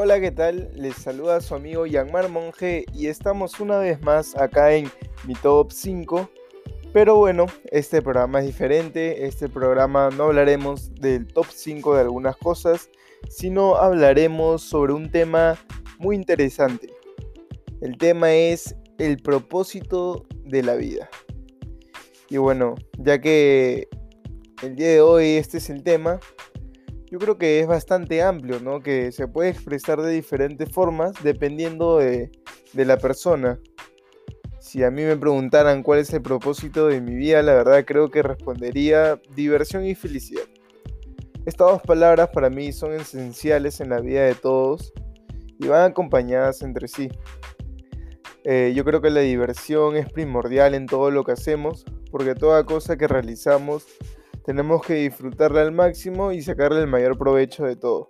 Hola, ¿qué tal? Les saluda su amigo Yanmar Monge y estamos una vez más acá en mi top 5. Pero bueno, este programa es diferente. Este programa no hablaremos del top 5 de algunas cosas, sino hablaremos sobre un tema muy interesante. El tema es el propósito de la vida. Y bueno, ya que el día de hoy este es el tema, yo creo que es bastante amplio, ¿no? Que se puede expresar de diferentes formas dependiendo de, la persona. Si a mí me preguntaran cuál es el propósito de mi vida, la verdad creo que respondería diversión y felicidad. Estas dos palabras para mí son esenciales en la vida de todos y van acompañadas entre sí. Eh, yo creo que la diversión es primordial en todo lo que hacemos, porque toda cosa que realizamos tenemos que disfrutarla al máximo y sacarle el mayor provecho de todo.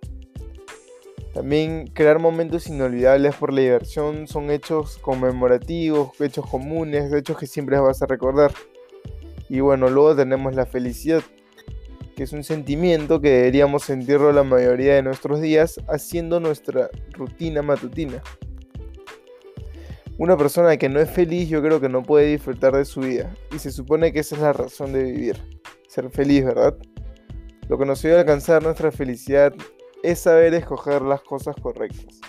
También crear momentos inolvidables por la diversión son hechos conmemorativos, hechos comunes, hechos que siempre vas a recordar. Y bueno, luego tenemos la felicidad, que es un sentimiento que deberíamos sentirlo la mayoría de nuestros días haciendo nuestra rutina matutina. Una persona que no es feliz yo creo que no puede disfrutar de su vida y se supone que esa es la razón de vivir ser feliz, ¿verdad? Lo que nos ayuda a alcanzar nuestra felicidad es saber escoger las cosas correctas.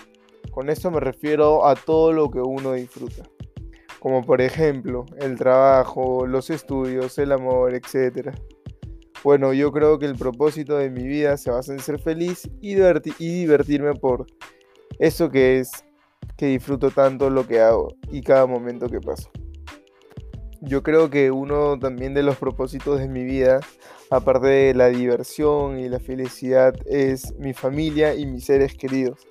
Con esto me refiero a todo lo que uno disfruta, como por ejemplo el trabajo, los estudios, el amor, etc. Bueno, yo creo que el propósito de mi vida se basa en ser feliz y, y divertirme por eso que es que disfruto tanto lo que hago y cada momento que paso yo creo que uno también de los propósitos de mi vida, aparte de la diversión y la felicidad, es mi familia y mis seres queridos.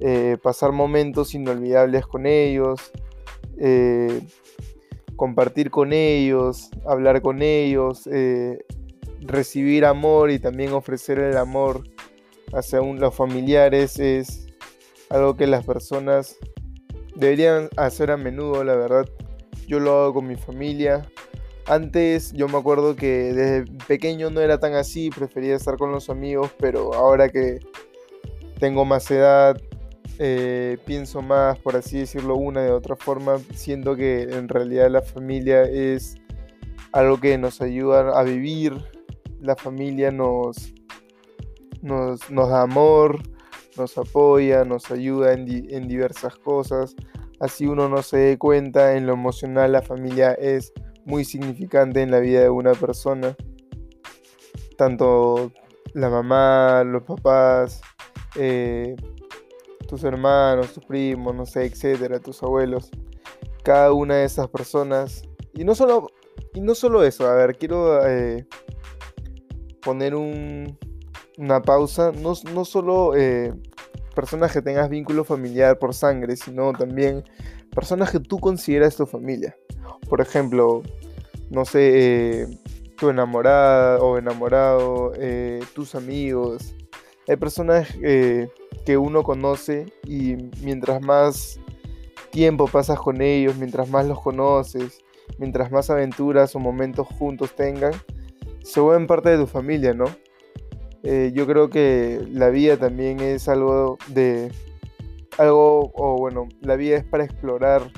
Eh, pasar momentos inolvidables con ellos, eh, compartir con ellos, hablar con ellos, eh, recibir amor y también ofrecer el amor hacia los familiares es algo que las personas deberían hacer a menudo, la verdad yo lo hago con mi familia. Antes yo me acuerdo que desde pequeño no era tan así, prefería estar con los amigos, pero ahora que tengo más edad, eh, pienso más, por así decirlo, una de otra forma, siento que en realidad la familia es algo que nos ayuda a vivir, la familia nos, nos, da amor, nos apoya, nos ayuda en, en diversas cosas así uno no se dé cuenta, en lo emocional la familia es muy significante en la vida de una persona. Tanto la mamá, los papás, eh, tus hermanos, tus primos, no sé, etcétera, tus abuelos. Cada una de esas personas. Y no solo, y no solo eso, a ver, quiero eh, poner una pausa. No, no solo eh, personas que tengas vínculo familiar por sangre, sino también personas que tú consideras tu familia. Por ejemplo, no sé, eh, tu enamorada o enamorado, eh, tus amigos. Hay personas eh, que uno conoce y mientras más tiempo pasas con ellos, mientras más los conoces, mientras más aventuras o momentos juntos tengan, se vuelven parte de tu familia, ¿no? Eh, yo creo que la vida también es algo de algo o bueno la vida es para explorar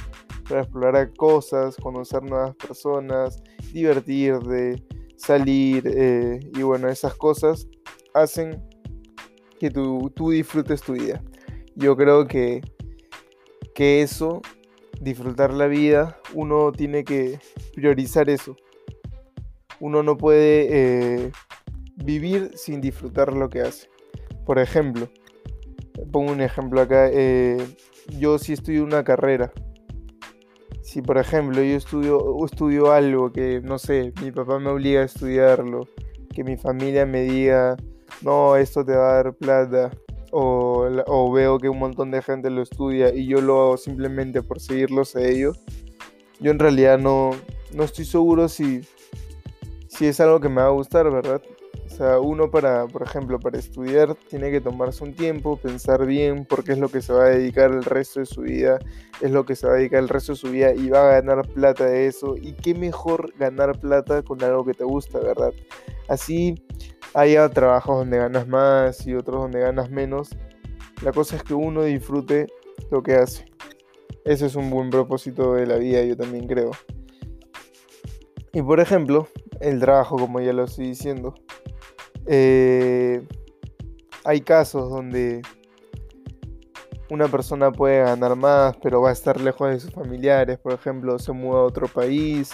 para explorar cosas conocer nuevas personas divertirte salir eh, y bueno esas cosas hacen que tú, tú disfrutes tu vida. Yo creo que que eso disfrutar la vida uno tiene que priorizar eso. Uno no puede eh, vivir sin disfrutar lo que hace. Por ejemplo, pongo un ejemplo acá, eh, yo si estudio una carrera, si por ejemplo yo estudio, estudio algo que, no sé, mi papá me obliga a estudiarlo, que mi familia me diga, no, esto te va a dar plata, o, veo que un montón de gente lo estudia y yo lo hago simplemente por seguirlos a ellos, yo en realidad no, no estoy seguro si, si es algo que me va a gustar, ¿verdad? Sea, uno para, por ejemplo, para estudiar tiene que tomarse un tiempo, pensar bien por qué es lo que se va a dedicar el resto de su vida, es lo que se va a dedicar el resto de su vida y va a ganar plata de eso. Y qué mejor ganar plata con algo que te gusta, ¿verdad? Así haya trabajos donde ganas más y otros donde ganas menos. La cosa es que uno disfrute lo que hace. Ese es un buen propósito de la vida, yo también creo. Y por ejemplo, el trabajo, como ya lo estoy diciendo. Eh, hay casos donde una persona puede ganar más, pero va a estar lejos de sus familiares, por ejemplo, se muda a otro país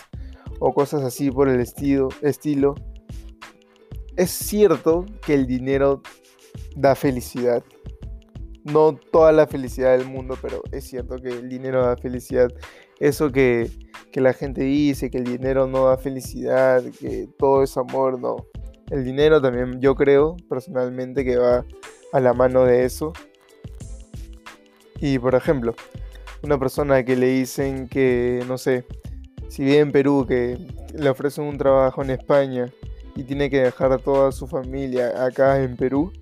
o cosas así por el estilo. estilo. Es cierto que el dinero da felicidad. No toda la felicidad del mundo, pero es cierto que el dinero da felicidad. Eso que, que la gente dice, que el dinero no da felicidad, que todo es amor, no. El dinero también yo creo personalmente que va a la mano de eso. Y por ejemplo, una persona que le dicen que, no sé, si vive en Perú, que le ofrecen un trabajo en España y tiene que dejar a toda su familia acá en Perú,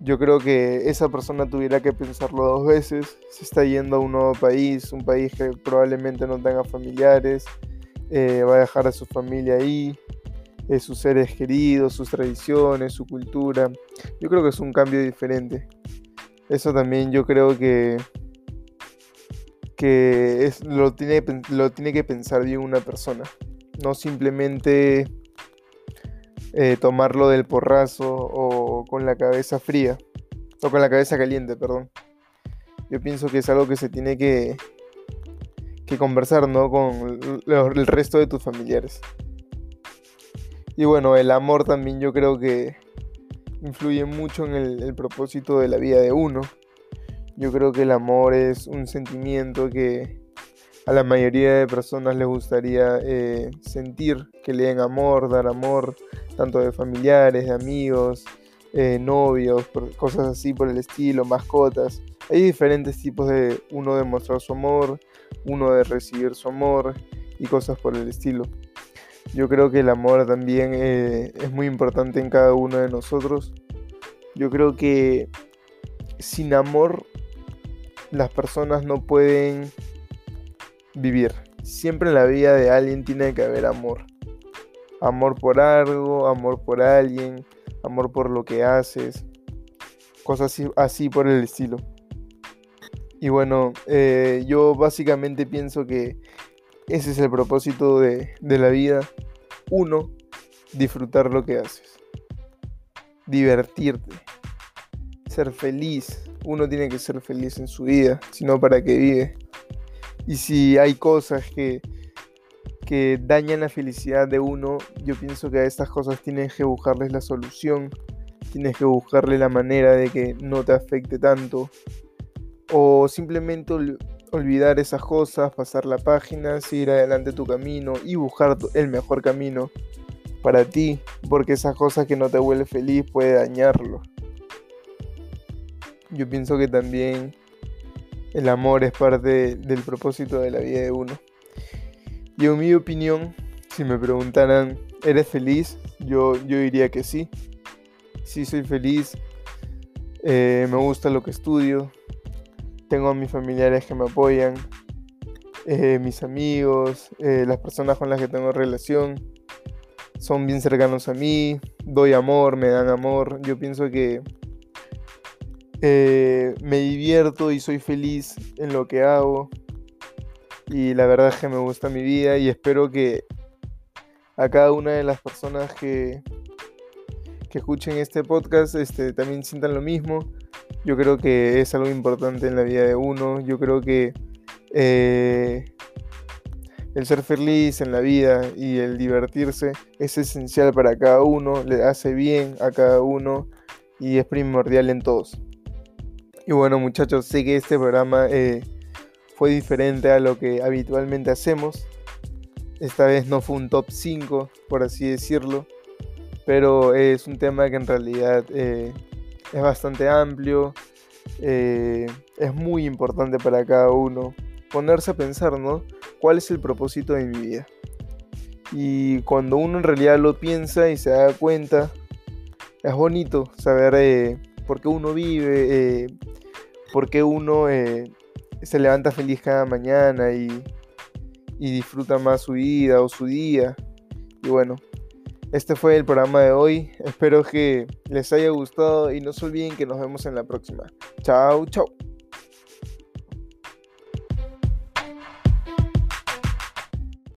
yo creo que esa persona tuviera que pensarlo dos veces. Se está yendo a un nuevo país, un país que probablemente no tenga familiares, eh, va a dejar a su familia ahí, eh, sus seres queridos, sus tradiciones, su cultura. Yo creo que es un cambio diferente. Eso también yo creo que, que es, lo, tiene, lo tiene que pensar bien una persona. No simplemente eh, tomarlo del porrazo o con la cabeza fría. O con la cabeza caliente, perdón. Yo pienso que es algo que se tiene que, que conversar, ¿no? Con el resto de tus familiares. Y bueno, el amor también yo creo que influye mucho en el, propósito de la vida de uno. Yo creo que el amor es un sentimiento que a la mayoría de personas les gustaría eh, sentir, que le den amor, dar amor, tanto de familiares, de amigos, eh, novios, cosas así por el estilo, mascotas. Hay diferentes tipos de uno de mostrar su amor, uno de recibir su amor y cosas por el estilo. Yo creo que el amor también eh, es muy importante en cada uno de nosotros. Yo creo que sin amor las personas no pueden vivir. Siempre en la vida de alguien tiene que haber amor. Amor por algo, amor por alguien, amor por lo que haces. Cosas así, por el estilo. Y bueno, eh, yo básicamente pienso que ese es el propósito de, la vida. Uno, disfrutar lo que haces. Divertirte. Ser feliz. Uno tiene que ser feliz en su vida, sino para que vive. Y si hay cosas que, que dañan la felicidad de uno, yo pienso que a estas cosas tienes que buscarles la solución. Tienes que buscarle la manera de que no te afecte tanto. O simplemente olvidar esas cosas, pasar la página, seguir adelante tu camino y buscar el mejor camino para ti, porque esas cosas que no te vuelven feliz puede dañarlo. Yo pienso que también el amor es parte del propósito de la vida de uno. Y en mi opinión, si me preguntaran, ¿eres feliz? Yo, yo diría que sí. Sí soy feliz. Eh, me gusta lo que estudio tengo a mis familiares que me apoyan, eh, mis amigos, eh, las personas con las que tengo relación, son bien cercanos a mí, doy amor, me dan amor. Yo pienso que eh, me divierto y soy feliz en lo que hago. Y la verdad es que me gusta mi vida y espero que a cada una de las personas que, que escuchen este podcast este, también sientan lo mismo yo creo que es algo importante en la vida de uno. Yo creo que eh, el ser feliz en la vida y el divertirse es esencial para cada uno, le hace bien a cada uno y es primordial en todos. Y bueno muchachos, sé que este programa eh, fue diferente a lo que habitualmente hacemos. Esta vez no fue un top 5, por así decirlo, pero es un tema que en realidad eh, es bastante amplio, eh, es muy importante para cada uno ponerse a pensar. ¿Cuál es el propósito de mi vida? Y cuando uno en realidad lo piensa y se da cuenta, es bonito saber eh, por qué uno vive, eh, por qué uno se levanta feliz cada mañana y, y disfruta más su vida o su día. Y bueno, Este fue el programa de hoy. Espero que les haya gustado y no se olviden que nos vemos en la próxima. Chao, chao.